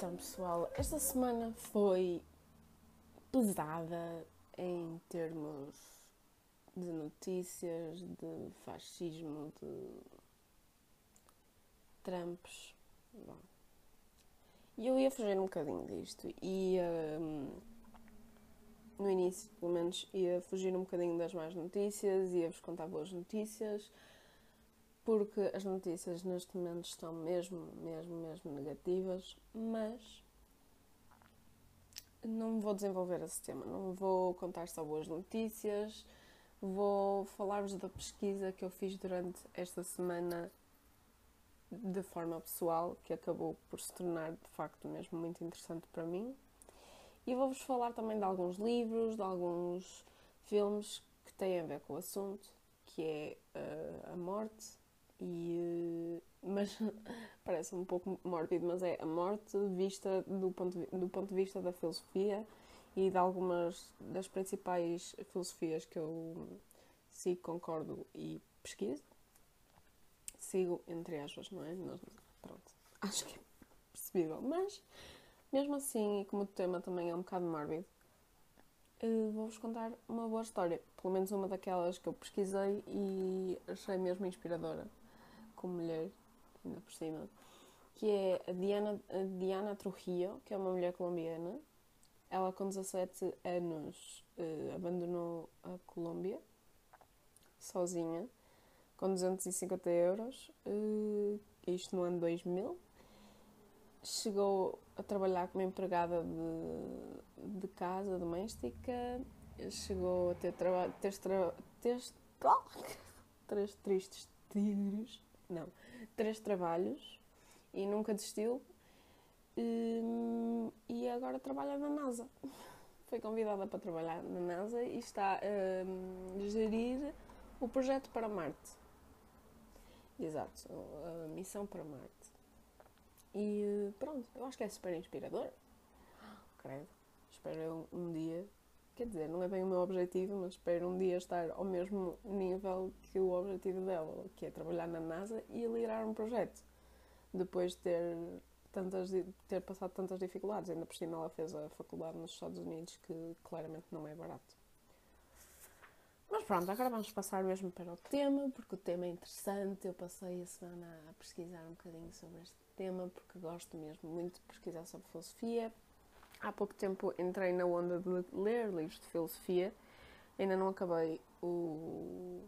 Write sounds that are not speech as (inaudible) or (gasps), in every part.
Então, pessoal, esta semana foi pesada em termos de notícias, de fascismo, de Trumps. E eu ia fugir um bocadinho disto. E um, no início, pelo menos, ia fugir um bocadinho das más notícias, ia-vos contar boas notícias porque as notícias neste momento estão mesmo, mesmo, mesmo negativas, mas não vou desenvolver esse tema, não vou contar só boas notícias, vou falar-vos da pesquisa que eu fiz durante esta semana de forma pessoal, que acabou por se tornar de facto mesmo muito interessante para mim. E vou-vos falar também de alguns livros, de alguns filmes que têm a ver com o assunto, que é uh, a morte, e, eh, mas (laughs) parece um pouco mórbido, mas é a morte vista do ponto, de, do ponto de vista da filosofia e de algumas das principais filosofias que eu sigo, concordo e pesquiso. Sigo, entre aspas, não é? pronto, (laughs) acho que é percebível. Mas, mesmo assim, e como o tema também é um bocado mórbido, uh, vou-vos contar uma boa história. Pelo menos uma daquelas que eu pesquisei e achei mesmo inspiradora como mulher, ainda por cima, que é a Diana, a Diana Trujillo, que é uma mulher colombiana. Ela, com 17 anos, uh, abandonou a Colômbia, sozinha, com 250 euros, uh, isto no ano 2000. Chegou a trabalhar como empregada de, de casa doméstica, chegou a ter trabalho, ter, ter, ter, (laughs) três tristes tiros não, três trabalhos e nunca desistiu. Hum, e agora trabalha na NASA. (laughs) Foi convidada para trabalhar na NASA e está a hum, gerir o projeto para Marte. Exato, a missão para Marte. E pronto, eu acho que é super inspirador. (gasps) Credo, espero um dia Quer dizer, não é bem o meu objetivo, mas espero um dia estar ao mesmo nível que o objetivo dela, que é trabalhar na NASA e liderar um projeto. Depois de ter, tantas, ter passado tantas dificuldades, ainda por cima ela fez a faculdade nos Estados Unidos, que claramente não é barato. Mas pronto, agora vamos passar mesmo para o tema, porque o tema é interessante. Eu passei a semana a pesquisar um bocadinho sobre este tema, porque gosto mesmo muito de pesquisar sobre filosofia há pouco tempo entrei na onda de ler livros de filosofia. Ainda não acabei o,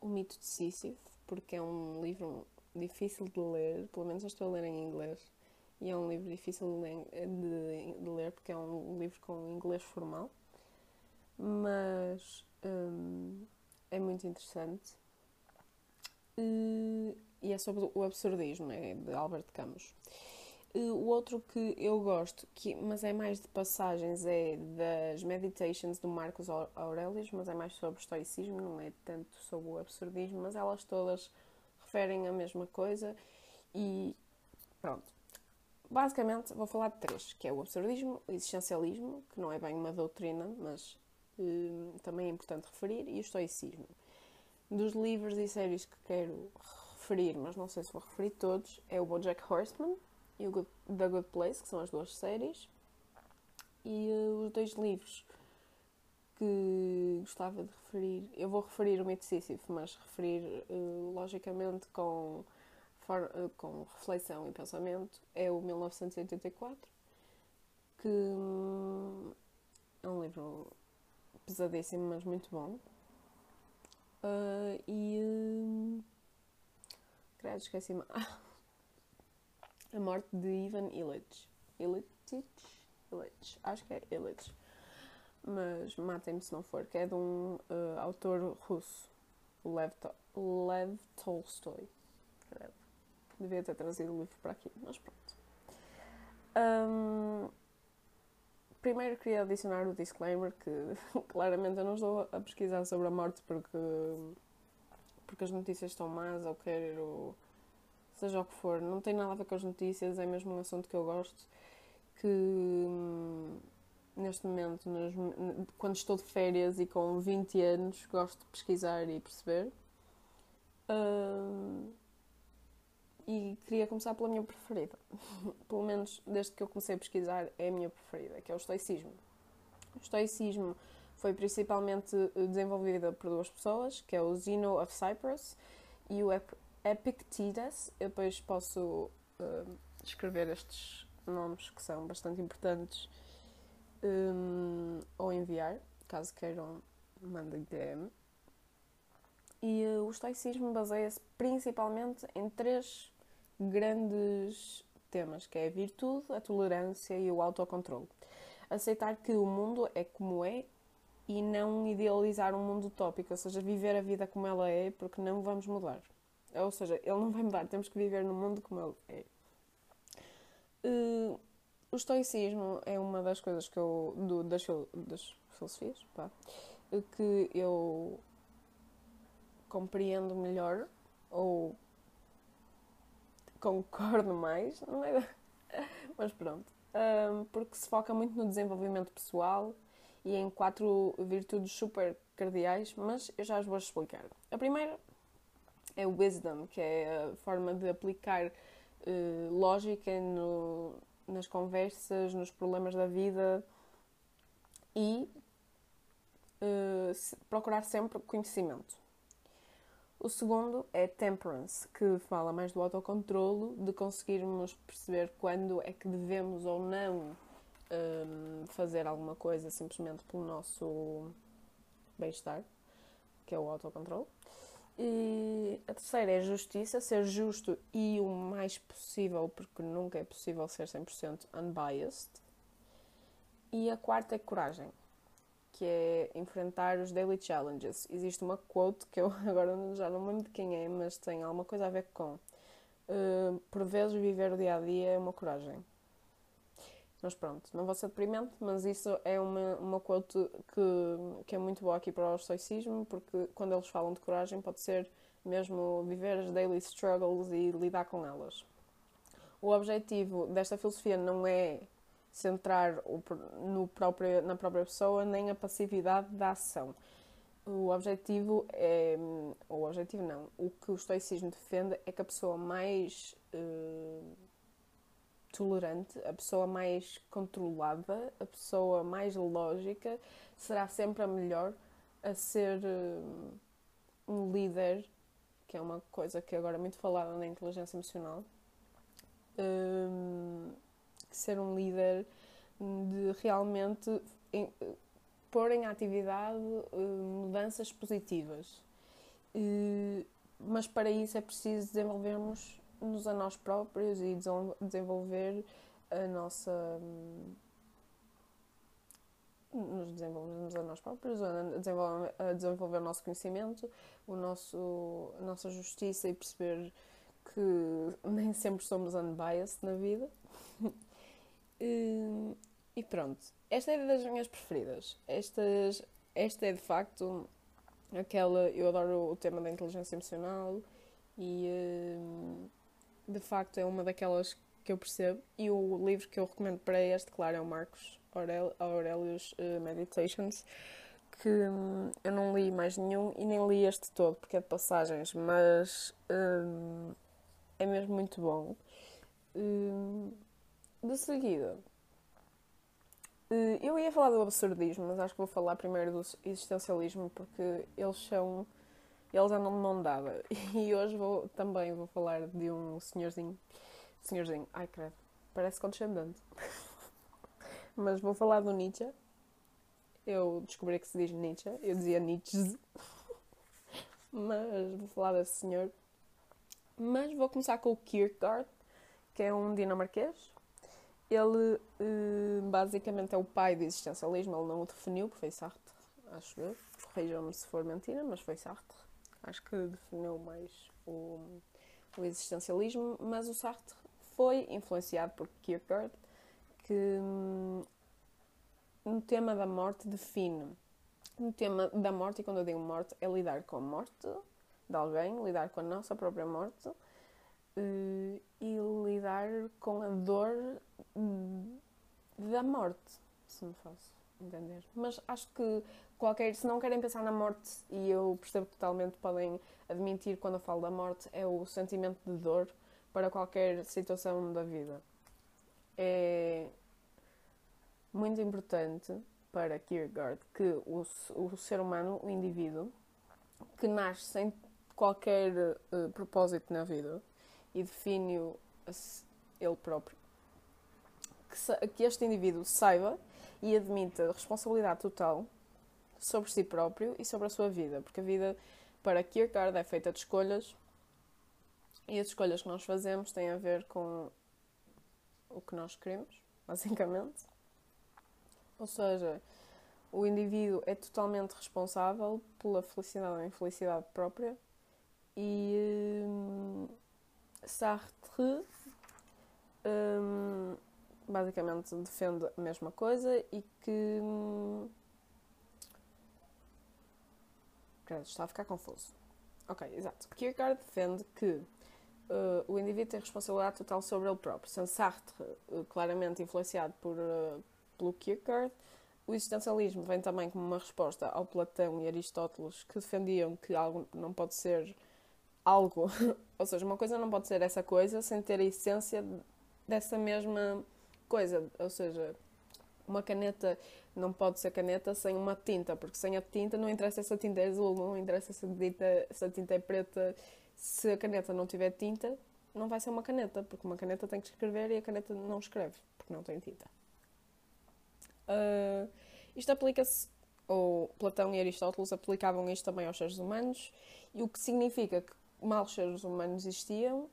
o Mito de Sísifo, porque é um livro difícil de ler, pelo menos eu estou a ler em inglês. E é um livro difícil de de, de ler porque é um livro com inglês formal. Mas hum, é muito interessante. E, e é sobre o absurdismo, é de Albert Camus. O outro que eu gosto, que, mas é mais de passagens, é das Meditations do Marcos Aurelius, mas é mais sobre estoicismo, não é tanto sobre o absurdismo, mas elas todas referem a mesma coisa e pronto. Basicamente vou falar de três, que é o absurdismo, o existencialismo, que não é bem uma doutrina, mas hum, também é importante referir, e o estoicismo. Dos livros e séries que quero referir, mas não sei se vou referir todos, é o Bojack Horseman, e o Good, The Good Place, que são as duas séries, e uh, os dois livros que gostava de referir. Eu vou referir o Mito mas referir uh, logicamente com, for, uh, com reflexão e pensamento é o 1984, que um, é um livro pesadíssimo, mas muito bom. e. Uh, esqueci-me. (laughs) A morte de Ivan Illich. Illich? Illich. Acho que é Illich. Mas matem-me se não for, que é de um uh, autor russo, Lev, to Lev Tolstoy. Devia ter trazido o livro para aqui, mas pronto. Um, primeiro queria adicionar o disclaimer que (laughs) claramente eu não estou a pesquisar sobre a morte porque, porque as notícias estão más ou quero seja o que for, não tem nada a ver com as notícias, é mesmo um assunto que eu gosto, que hum, neste momento, nos, quando estou de férias e com 20 anos, gosto de pesquisar e perceber. Hum, e queria começar pela minha preferida. (laughs) Pelo menos desde que eu comecei a pesquisar, é a minha preferida, que é o estoicismo. O estoicismo foi principalmente eh, desenvolvida por duas pessoas, que é o Zeno of Cyprus e o Epictetus. Eu depois posso uh, escrever estes nomes que são bastante importantes um, ou enviar, caso queiram, mandem DM. E uh, o estoicismo baseia-se principalmente em três grandes temas, que é a virtude, a tolerância e o autocontrole. Aceitar que o mundo é como é e não idealizar um mundo utópico, ou seja, viver a vida como ela é, porque não vamos mudar. Ou seja, ele não vai mudar, temos que viver no mundo como ele é. Uh, o estoicismo é uma das coisas que eu. Do, das, das filosofias, pá, que eu compreendo melhor ou concordo mais, não é? (laughs) Mas pronto. Um, porque se foca muito no desenvolvimento pessoal e em quatro virtudes super cardeais, mas eu já as vou explicar. A primeira é wisdom, que é a forma de aplicar uh, lógica no, nas conversas, nos problemas da vida e uh, se, procurar sempre conhecimento. O segundo é temperance, que fala mais do autocontrolo, de conseguirmos perceber quando é que devemos ou não um, ehm, fazer alguma coisa simplesmente pelo nosso bem-estar, que é o autocontrolo. E a terceira é justiça, ser justo e o mais possível, porque nunca é possível ser 100% unbiased. E a quarta é coragem, que é enfrentar os daily challenges. Existe uma quote que eu (laughs) agora já não lembro de quem é, mas tem alguma coisa a ver com uh, por vezes viver o dia a dia é uma coragem. Mas pronto, não vou ser deprimente, mas isso é uma, uma quote que, que é muito boa aqui para o estoicismo, porque quando eles falam de coragem pode ser mesmo viver as daily struggles e lidar com elas. O objetivo desta filosofia não é centrar no próprio, na própria pessoa nem a passividade da ação. O objetivo é. O objetivo não. O que o estoicismo defende é que a pessoa mais. Uh, tolerante, a pessoa mais controlada, a pessoa mais lógica será sempre a melhor a ser um, um líder, que é uma coisa que agora é muito falada na inteligência emocional. Um, ser um líder de realmente pôr em atividade uh, mudanças positivas. Mas para isso é preciso desenvolvermos nos a nós próprios e desenvolver a nossa. nos desenvolvermos a nós próprios, a desenvolver, o nosso conhecimento, o nosso, a nossa justiça e perceber que (laughs) nem sempre somos unbiased na vida. (laughs) e, e pronto, esta é das minhas preferidas. Estas, esta é de facto aquela. Eu adoro o tema da inteligência emocional e de facto é uma daquelas que eu percebo. E o livro que eu recomendo para este, claro, é o Marcos Aurelius uh, Meditations, que um, eu não li mais nenhum e nem li este todo, porque é de passagens, mas um, é mesmo muito bom. Um, de seguida, uh, eu ia falar do absurdismo, mas acho que vou falar primeiro do existencialismo, porque eles são eles andam de mão dada. (laughs) E hoje vou, também vou falar de um senhorzinho. Senhorzinho, ai credo, parece condescendente. (laughs) Mas vou falar do Nietzsche. Eu descobri que se diz Nietzsche, eu dizia Nietzsche. (laughs) Mas vou falar desse senhor. Mas vou começar com o Kierkegaard, que é um dinamarquês. Ele eh, basicamente é o pai do existencialismo, ele não o definiu, porque foi Sartre, acho eu. Corrijam-me se for mentira, mas foi Sartre acho que definiu mais o, o existencialismo, mas o Sartre foi influenciado por Kierkegaard, que hum, no tema da morte define. No tema da morte, e quando eu digo morte, é lidar com a morte de alguém, lidar com a nossa própria morte uh, e lidar com a dor da morte, se me faço entender. Mas acho que qualquer, se não querem pensar na morte, e eu percebo totalmente, podem admitir quando eu falo da morte, é o sentimento de dor para qualquer situação da vida. É muito importante para Kierkegaard que o, o ser humano, o indivíduo, que nasce sem qualquer uh, propósito na vida e define-o ele próprio, que, que este indivíduo saiba e admita responsabilidade total sobre si próprio e sobre a sua vida, porque a vida para Kierkegaard é feita de escolhas e as escolhas que nós fazemos têm a ver com o que nós queremos, (laughs) basicamente. Ou seja, o indivíduo é totalmente responsável pela felicidade ou infelicidade própria e hum, Sartre hum, basicamente defende a mesma coisa e que hum, está a ficar confuso. Ok, exato. Kierkegaard defende que uh, o indivíduo tem responsabilidade total sobre ele próprio. Sendo Sartre uh, claramente influenciado por, uh, pelo Kierkegaard, o existencialismo vem também como uma resposta ao Platão e Aristóteles que defendiam que algo não pode ser algo, (laughs) ou seja, uma coisa não pode ser essa coisa sem ter a essência dessa mesma coisa, ou seja, uma caneta não pode ser caneta sem uma tinta, porque sem a tinta não interessa se a tinta é azul, não interessa se a tinta, se a tinta é preta, se a caneta não tiver tinta, não vai ser uma caneta, porque uma caneta tem que escrever e a caneta não escreve, porque não tem tinta. Uh, isto aplica-se, ou Platão e Aristóteles aplicavam isto também aos seres humanos, e o que significa que mal os seres humanos existiam,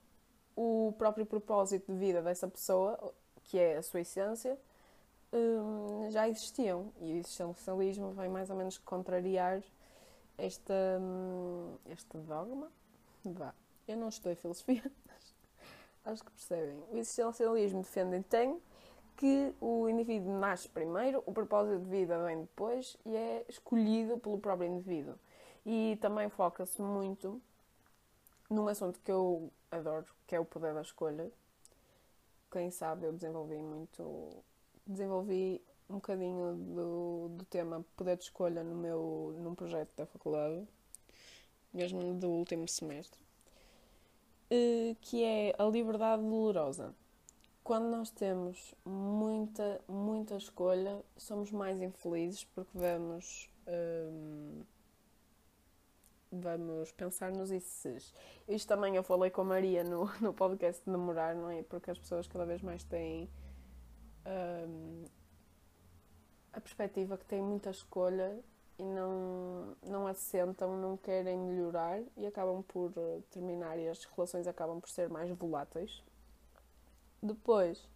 o próprio propósito de vida dessa pessoa, que é a sua essência, um, já existiam. E o existencialismo vem mais ou menos contrariar esta, um, este dogma. Vá. Eu não estudei filosofia, (laughs) mas acho que percebem. O existencialismo defende então que o indivíduo nasce primeiro, o propósito de vida vem depois e é escolhido pelo próprio indivíduo. E também foca-se muito num assunto que eu adoro, que é o poder da escolha. Quem sabe eu desenvolvi muito desenvolvi um bocadinho do, do tema poder de escolha no meu, num projeto da faculdade, mesmo do último semestre, eh, que é a liberdade dolorosa. Quando nós temos muita, muita escolha, somos mais infelizes porque vamos, um, vamos pensar nos ICs. Isto também eu falei com a Maria no, (laughs) no podcast de namorar, não é? Porque as pessoas cada vez mais têm um, a perspectiva que têm muita escolha e não, não assentam, não querem melhorar e acabam por eh, terminar e as relações acabam por ser mais voláteis. Depois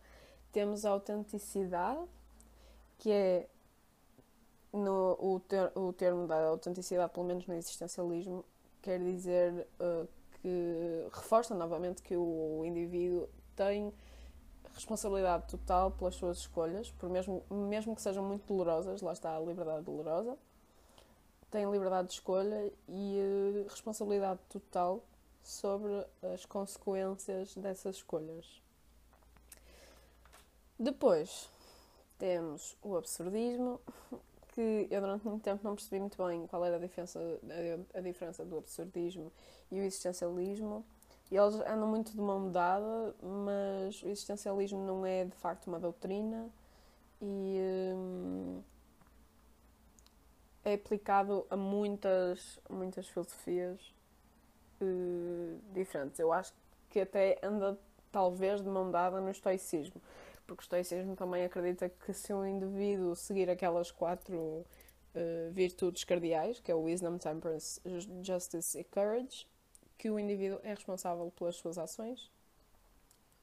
temos a autenticidade, que é no, o, ter, o termo da autenticidade, pelo menos no existencialismo, quer dizer uh, que reforça novamente que o indivíduo tem responsabilidade total pelas suas escolhas, por mesmo, mesmo que sejam muito dolorosas, lá está a liberdade dolorosa, tem liberdade de escolha e uh, responsabilidade total sobre as consequências dessas escolhas. Depois temos o absurdismo, que eu durante muito tempo não percebi muito bem qual era a diferença, a, diferença do absurdismo e o existencialismo. E eles andam muito de mão dada, mas o existencialismo não é de facto uma doutrina e hum, é aplicado a muitas, muitas filosofias uh, diferentes. Eu acho que até anda talvez de mão dada no estoicismo, porque o estoicismo também acredita que se um indivíduo seguir aquelas quatro uh, virtudes cardeais, que é o wisdom, temperance, justice e courage, que o indivíduo é responsável pelas suas ações,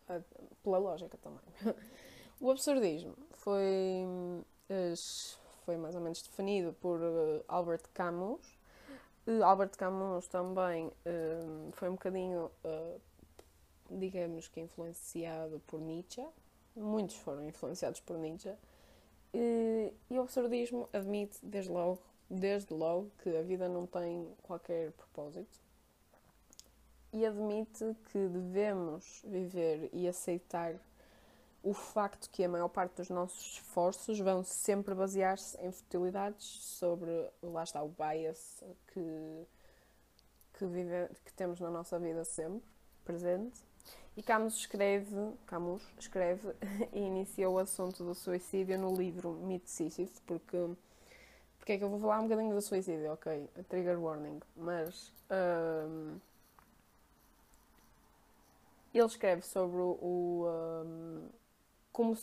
ah, pela lógica também. (laughs) o absurdismo foi, foi mais ou menos definido por ah, Albert Camus. Albert Camus também foi um bocadinho, digamos que, influenciado por Nietzsche. Muitos foram influenciados por Nietzsche. E o absurdismo admite, desde logo, desde logo, que a vida não tem qualquer propósito e admite que devemos viver e aceitar o facto que a maior parte dos nossos esforços vão sempre basear-se em futilidades sobre, lá está, o bias que, que, vive, que temos na nossa vida sempre presente E Camus escreve, Camus escreve (laughs) e inicia o assunto do suicídio no livro Mito Sísifo, porque porque é que eu vou falar um bocadinho do suicídio, ok, trigger warning, mas um, ele escreve sobre o um, como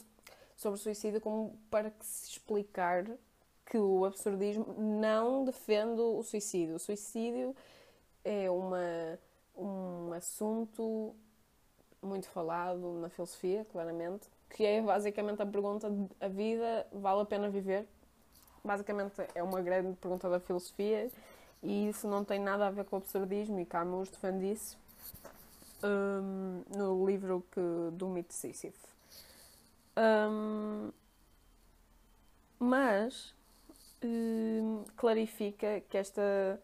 sobre o suicídio como para que se explicar que o absurdismo não defende o suicídio. O suicídio é uma, um assunto muito falado na filosofia, claramente, que é basicamente a pergunta: a vida vale a pena viver? Basicamente é uma grande pergunta da filosofia e isso não tem nada a ver com o absurdismo e Camus defende isso um, no livro que, do mito Sísifo. Um, mas um, clarifica que esta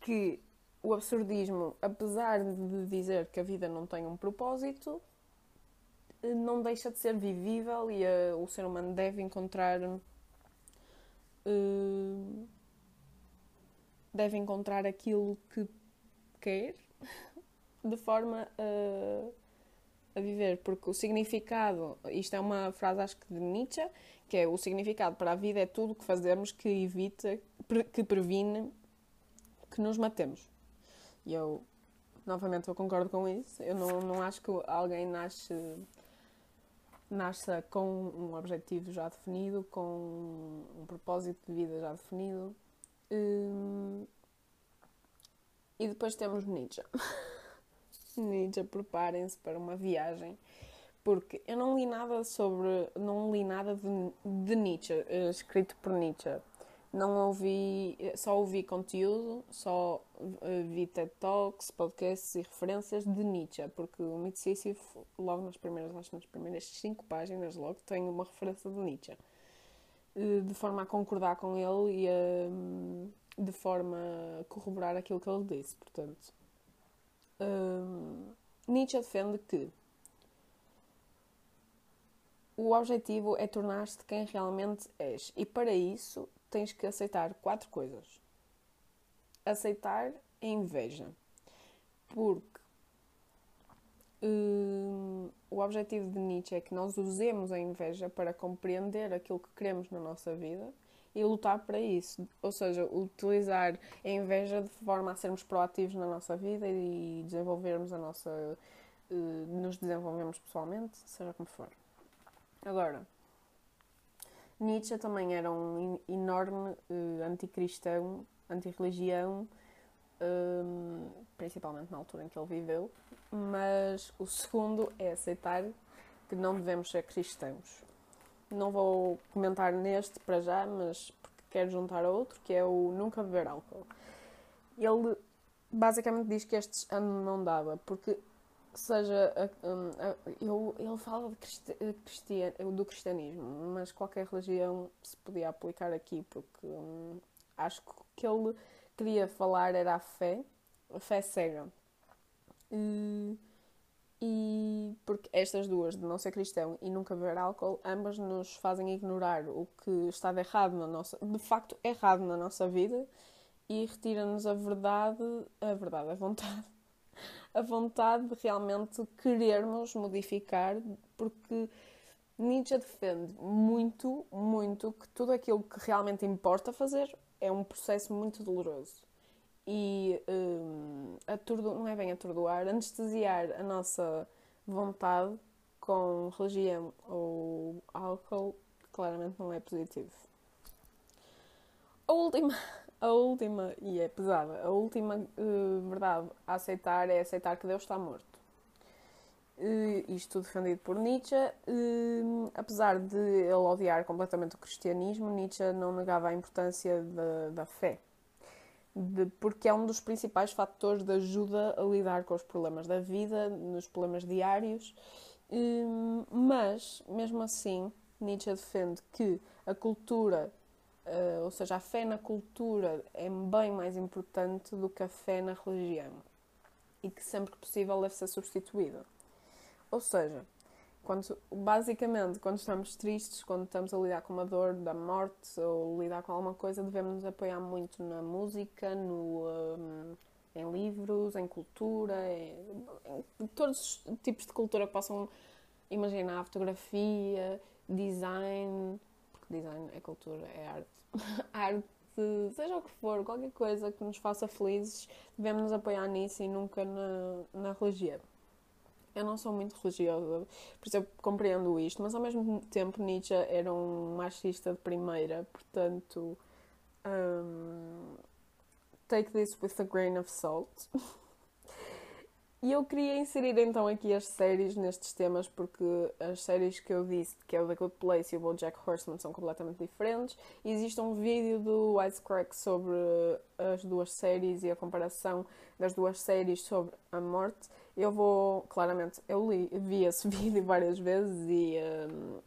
que o absurdismo, apesar de dizer que a vida não tem um propósito, não deixa de ser vivível e a, o ser humano deve encontrar uh, deve encontrar aquilo que quer de forma a, a viver, porque o significado, isto é uma frase acho que de Nietzsche, que é o significado para a vida é tudo o que fazemos que evita, que previne que nos matemos. E eu, novamente, eu concordo com isso. Eu não, não acho que alguém nasce nasça com um objetivo já definido, com um propósito de vida já definido. Hum, e depois temos Nietzsche. (laughs) Nietzsche, preparem-se para uma viagem, porque eu não li nada sobre, não li nada de, de Nietzsche, eh, escrito por Nietzsche. Não ouvi, só ouvi conteúdo, só eh, vi TED Talks, podcasts e referências de Nietzsche, porque o Mito logo nas primeiras, acho nas primeiras cinco páginas, logo tem uma referência de Nietzsche, eh, de forma a concordar com ele e a, hum, de forma a corroborar aquilo que ele disse. Portanto, um, Nietzsche defende que o objetivo é tornar-te quem realmente és, e para isso tens que aceitar quatro coisas. Aceitar a inveja. Porque hum, o objetivo de Nietzsche é que nós usemos a inveja para compreender aquilo que queremos na nossa vida e lutar para isso. Ou seja, utilizar a inveja de forma a sermos proativos na nossa vida e desenvolvermos a nossa. Uh, nos desenvolvemos pessoalmente, seja como for. Agora, Nietzsche também era um enorme uh, anticristão, antirreligião, um, principalmente na altura em que ele viveu, mas o segundo é aceitar que não devemos ser cristãos. Não vou comentar neste para já, mas porque quero juntar a outro, que é o nunca beber álcool. Ele basicamente diz que este ano não dava, porque seja eu, ele fala cristi, do cristianismo, mas qualquer religião se podia aplicar aqui, porque hum, acho que o que ele queria falar era a fé, a fé cega. E, e porque estas duas, de não ser cristão e nunca beber álcool, ambas nos fazem ignorar o que estava errado na nossa, de facto errado na nossa vida e retira-nos a verdade, a verdade, a vontade a vontade de realmente querermos modificar, porque Nietzsche defende muito, muito que tudo aquilo que realmente importa fazer é um processo muito doloroso. E um, atordo, não é bem atordoar, anestesiar a nossa vontade com religião ou álcool claramente não é positivo. A última, a última, e é pesada, a última uh, verdade a aceitar é aceitar que Deus está morto. Uh, isto defendido por Nietzsche. Uh, apesar de ele odiar completamente o cristianismo, Nietzsche não negava a importância da, da fé. De, porque é um dos principais fatores de ajuda a lidar com os problemas da vida, nos problemas diários. mas, mesmo assim, Nietzsche defende que a cultura Uh, ou seja, a fé na cultura é bem mais importante do que a fé na religião e que sempre que possível deve ser substituída. Ou seja, quando, basicamente, quando estamos tristes, quando estamos a lidar com uma dor da morte ou lidar com alguma coisa, devemos nos apoiar muito na música, no, um, em livros, em cultura, em, em todos os tipos de cultura que possam imaginar, fotografia, design, porque design é cultura, é arte. (laughs) arte, seja o que for, qualquer coisa que nos faça felizes, devemos nos apoiar nisso e nunca na, na religião. Eu não sou muito religiosa, por isso eu compreendo isto, mas ao mesmo tempo Nietzsche era um machista de primeira, portanto. Um, take this with a grain of salt. (laughs) e eu queria inserir então aqui as séries nestes temas, porque as séries que eu disse, que é o The Good Place e o BoJack Horseman, são completamente diferentes. Existe um vídeo do Wisecrack sobre as duas séries e a comparação das duas séries sobre a morte. Eu vou, claramente, eu li, vi esse (laughs) vídeo várias vezes e um,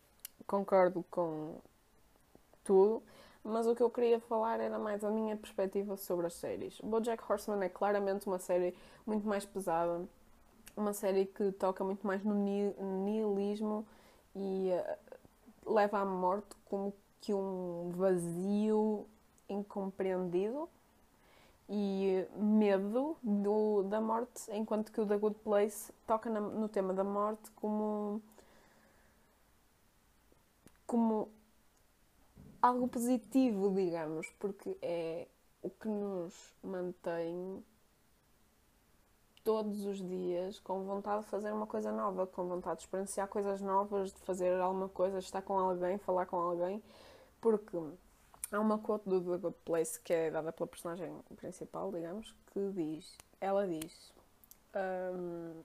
concordo com tudo mas o que eu queria falar era mais a minha perspectiva sobre as séries. BoJack Horseman é claramente uma série muito mais pesada, uma série que toca muito mais no nihilismo e uh, leva à morte como que um vazio incompreendido e medo do, da morte, enquanto que o The Good Place toca na, no tema da morte como como algo positivo, digamos, porque é o que nos mantém todos os dias com vontade de fazer uma coisa nova, com vontade de experienciar coisas novas, de fazer alguma coisa, estar com alguém, falar com alguém, porque há uma quote do The Good Place que é dada pela personagem principal, digamos, que diz, ela diz, um,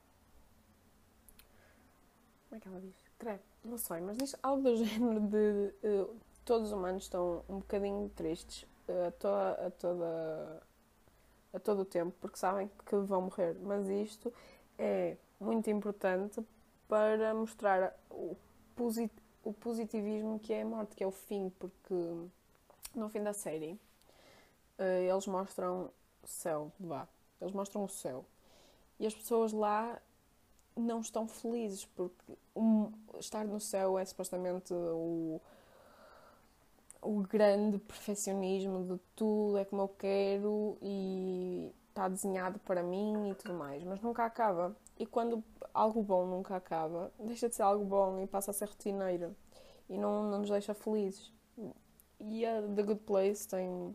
como é que ela diz? Creio, não sei, mas diz algo do (laughs) género de uh, todos os humanos estão um bocadinho tristes eh, a, toda, a, toda, a todo o tempo porque sabem que vão morrer. Mas isto é muito importante para mostrar o, posit o positivismo que é a morte, que é o fim, porque no fim da série eh, eles mostram o céu, vá, eles mostram o céu. E as pessoas lá não estão felizes porque um, estar no céu é supostamente o o grande perfeccionismo de tudo é como eu quero e está desenhado para mim e tudo mais, mas nunca acaba. E quando algo bom nunca acaba, deixa de ser algo bom e passa a ser rotineiro e não, não nos deixa felizes. E a The Good Place tem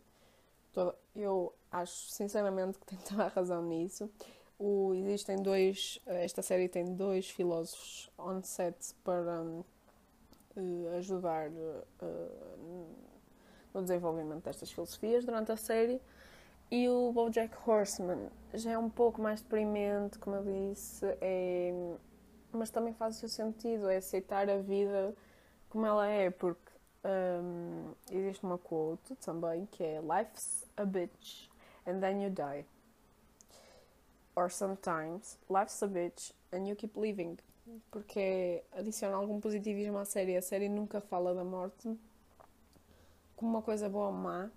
toda, eu acho sinceramente que tem (laughs) toda a razão nisso. O, existem dois, esta série tem dois filósofos on set para uh, ajudar uh, no desenvolvimento destas filosofias durante a série. E o BoJack Horseman já é um pouco mais deprimente, como eu disse, é... mas também faz o seu sentido, é aceitar a vida como ela é, porque um, existe uma quote também que é Life's a bitch and then you die. Or sometimes life's a bitch and you keep living porque adiciona algum positivismo à série. A série nunca fala da morte como uma coisa boa ou má,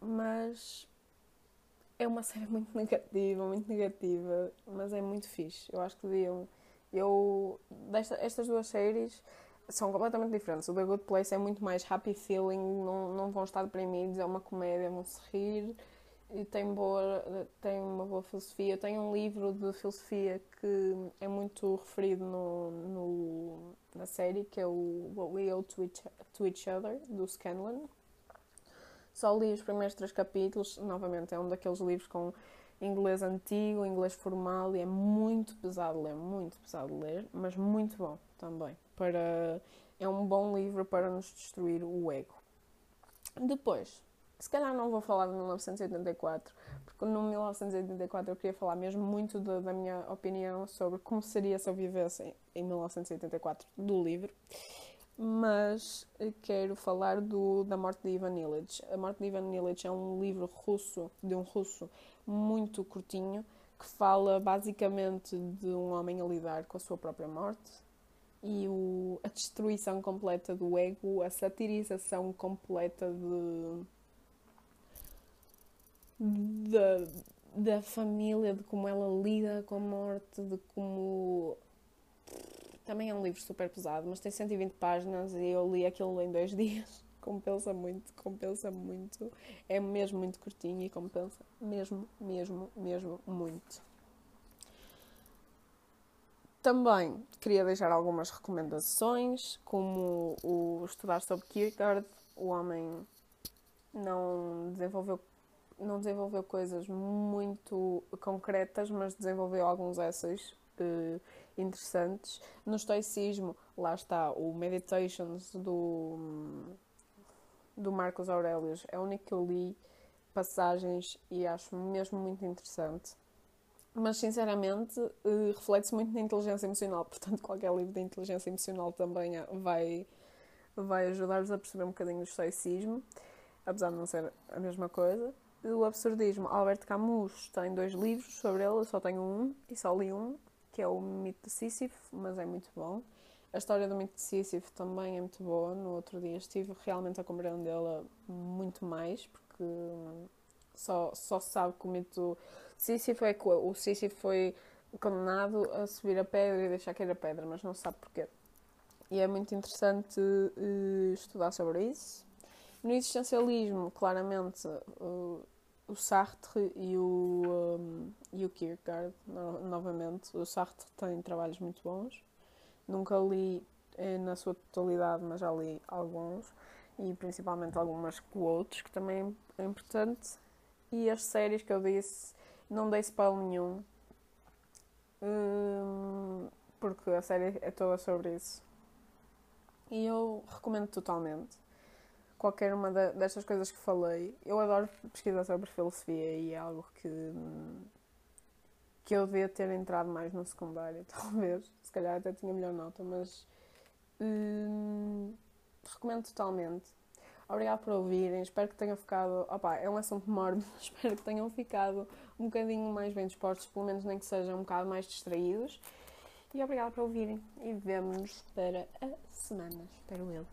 mas é uma série (laughs) muito negativa, muito negativa, mas é muito fixe. Eu acho que deviam. Eu. Desta, estas duas séries são completamente diferentes. O The Good Place é muito mais happy feeling, não, não vão estar deprimidos, é uma comédia, vão se rir e tem, boa, tem uma boa filosofia. Tem um livro de filosofia que é muito referido no, no, na série, que é o What We Owe to Each, to Each Other, do Scanlon. Só li os primeiros três capítulos, novamente é um daqueles livros com inglês antigo, inglês formal, e é muito pesado ler, muito pesado ler, mas muito bom também. Para, é um bom livro para nos destruir o ego. Depois, se calhar não vou falar de 1984, porque no 1984 eu queria falar mesmo muito da minha opinião sobre como seria se eu vivesse em 1984 do livro. Mas quero falar do, da morte de Ivan Illich. A morte de Ivan Illich é um livro russo, de um russo muito curtinho, que fala basicamente de um homem a lidar com a sua própria morte e o, a destruição completa do ego, a satirização completa de da, da família, de como ela lida com a morte, de como. Também é um livro super pesado, mas tem 120 páginas e eu li aquilo em dois (laughs) dias. compensa muito, compensa muito. É mesmo muito curtinho e compensa mesmo, mesmo, mesmo muito. Também queria deixar algumas recomendações, como o estudar sobre Kierkegaard. O homem não desenvolveu, não desenvolveu coisas muito concretas, mas desenvolveu alguns essays uh, interessantes. No estoicismo, lá está o Meditations do, do Marcos Aurelius. É o único que eu li passagens e acho mesmo muito interessante mas sinceramente uh, reflete-se muito na inteligência emocional, (laughs) portanto qualquer livro de inteligência emocional também vai, vai ajudar-vos a perceber um bocadinho o estoicismo, apesar de não ser a mesma coisa. O absurdismo, Albert Camus tem dois livros sobre ele, eu só tenho um e só li um, que é o Mito de Sísifo, mas é muito bom. A história do Mito de Sísifo também é muito boa, no outro dia estive realmente a compreendê-la muito mais, porque só, só se sabe que o mito Sísifo é que o Sísifo foi condenado a subir a pedra e deixar cair a pedra, mas não se sabe porquê. E é muito interessante uh, estudar sobre isso. No existencialismo, claramente, uh, o Sartre e o, um, e o Kierkegaard, no, novamente. O Sartre tem trabalhos muito bons. Nunca li eh, na sua totalidade, mas já li alguns. E principalmente algumas quotes, que também é importante. E as séries que eu disse não dei spoiler nenhum. Hum, porque a série é toda sobre isso. E eu recomendo totalmente. Qualquer uma destas coisas que falei. Eu adoro pesquisar sobre filosofia e é algo que. que eu devia ter entrado mais no secundário, (laughs) talvez. Se calhar até tinha melhor nota, mas. Hum, recomendo totalmente. Obrigado por ouvirem. Espero que tenham ficado. Opa, é um assunto mórbido. (laughs) Espero que tenham ficado um bocadinho mais bem dispostos, pelo menos nem que sejam um bocado mais distraídos. E obrigado por ouvirem. E vemo-nos para a semana. Espero eu.